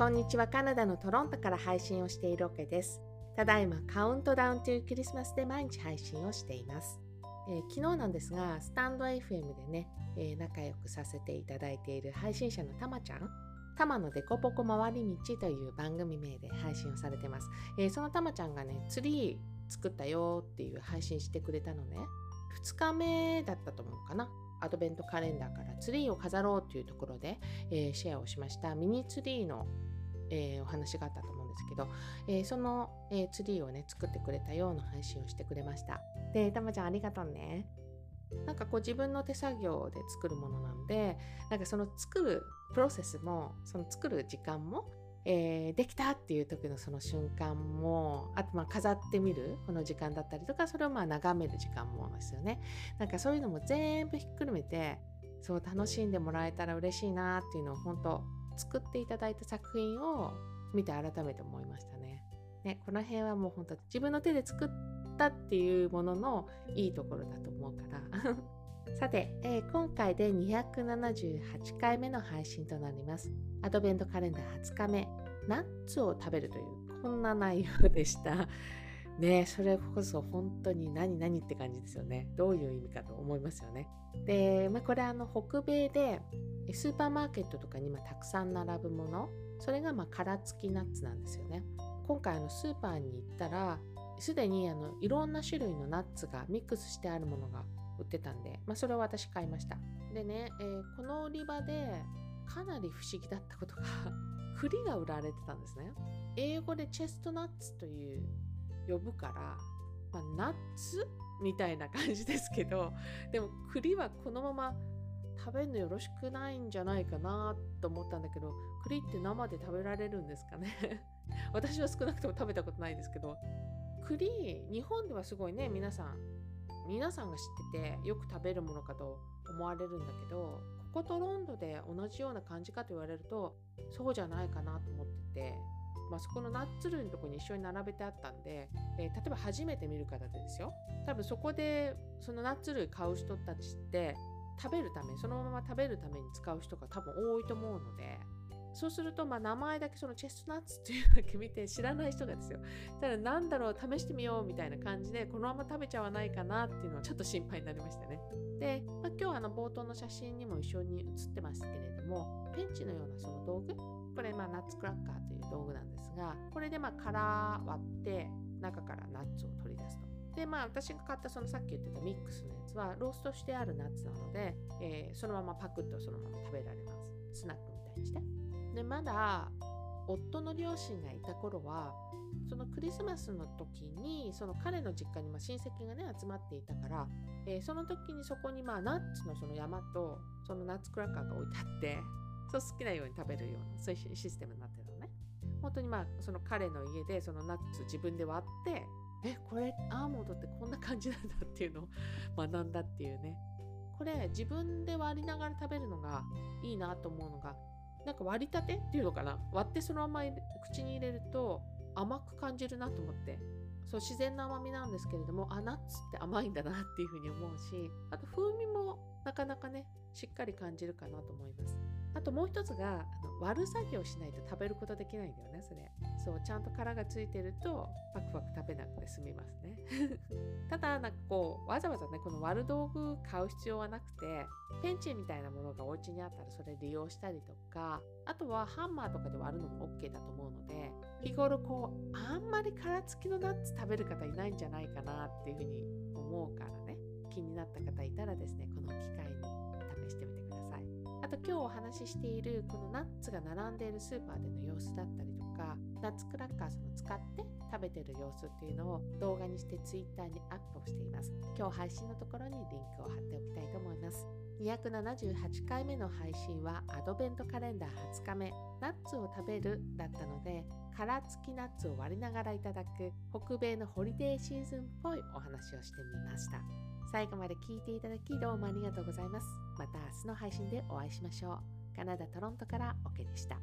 こんにちは。カナダのトロントから配信をしているオケです。ただいまカウントダウンというクリスマスで毎日配信をしています。えー、昨日なんですが、スタンド FM でね、えー、仲良くさせていただいている配信者のたまちゃん、たまのデコポコ回り道という番組名で配信をされてます。えー、そのたまちゃんがね、ツリー作ったよっていう配信してくれたのね。2日目だったと思うかな。アドベントカレンダーからツリーを飾ろうというところで、えー、シェアをしましたミニツリーの、えー、お話があったと思うんですけど、えー、その、えツリーをね作ってくれたような配信をしてくれました。でたまちゃんありがとうね。なんかこう自分の手作業で作るものなんでなんかその作るプロセスもその作る時間もえー、できたっていう時のその瞬間もあとまあ飾ってみるこの時間だったりとかそれをまあ眺める時間もですよね。なんかそういうのも全部ひっくるめてそう楽しんでもらえたら嬉しいなっていうのを本当作っていただいた作品を見て改めて思いましたね。ねこの辺はもう本当自分の手で作ったっていうもののいいところだと思うから さて、えー、今回で278回目の配信となります。アドベントカレンダー20日目、ナッツを食べるという、こんな内容でした。ねそれこそ本当に何々って感じですよね。どういう意味かと思いますよね。で、まあ、これあの北米でスーパーマーケットとかに今たくさん並ぶもの、それがまあ殻付きナッツなんですよね。今回あのスーパーに行ったら、すでにあのいろんな種類のナッツがミックスしてあるものが売ってたんで、まあ、それを私買いました。でね、えー、この売り場でかなり不思議だったことが 栗が売られてたんですね。英語でチェストナッツという呼ぶから、まあ、ナッツみたいな感じですけど、でも栗はこのまま食べるのよろしくないんじゃないかなと思ったんだけど、栗って生で食べられるんですかね？私は少なくとも食べたことないですけど、栗、日本ではすごいね、皆さん皆さんが知っててよく食べるものかと思われるんだけどこことロンドで同じような感じかと言われるとそうじゃないかなと思ってて、まあ、そこのナッツ類のとこに一緒に並べてあったんで、えー、例えば初めて見る方でですよ。多分そこでそのナッツ類買う人たちって食べるためそのまま食べるために使う人が多分多いと思うのでそうすると、まあ、名前だけそのチェストナッツっていうだけ見て知らない人がですよた。だからなんだろう、試してみようみたいな感じで、このまま食べちゃわないかなっていうのはちょっと心配になりましたね。で、まあ、今日あの冒頭の写真にも一緒に写ってますけれども、ペンチのようなその道具、これまあナッツクラッカーという道具なんですが、これでまあ殻割って中からナッツを取り出すと。でまあ私が買ったそのさっき言ってたミックスのやつはローストしてあるナッツなので、えー、そのままパクッとそのまま食べられます。スナックみたいにして。でまだ夫の両親がいた頃はそのクリスマスの時にその彼の実家にま親戚がね集まっていたから、えー、その時にそこにまあナッツのその山とそのナッツクラッカーが置いてあってそう好きなように食べるようなそういうシステムになってたのね本当にまあその彼の家でそのナッツ自分で割ってえこれアーモンドってこんな感じなんだっていうのを学んだっていうね。これ自分で割りながら食べるのがいいなと思うのがなんか割りたてっていうのかな？割ってそのまま口に入れると甘く感じるなと思って。そう自然な甘みなんですけれどもあナッツって甘いんだなっていうふうに思うしあと風味もなかなかねしっかり感じるかなと思います。あともう一つがあの割る作業しないと食べることできないんだよねそれ。そうちゃんと殻がついてるとパクパク食べなくて済みますね。ただなんかこうわざわざねこの割る道具買う必要はなくてペンチみたいなものがお家にあったらそれ利用したりとかあとはハンマーとかで割るのも OK だと思うので日頃こうあんまり殻付きのナッツ食べる方いないんじゃないかなっていうふうに思うからね気になった方いたらですねこの機会に試してみてください。と今日お話ししているこのナッツが並んでいるスーパーでの様子だったりとかナッツクラッカーその使って食べてる様子っていうのを動画にして Twitter にアップをしています。今日配信のところにリンクを貼っておきたいと思います。278回目の配信はアドベントカレンダー20日目ナッツを食べるだったので殻付きナッツを割りながらいただく北米のホリデーシーズンっぽいお話をしてみました。最後まで聞いていただきどうもありがとうございます。また明日の配信でお会いしましょう。カナダ・トロントからオケでした。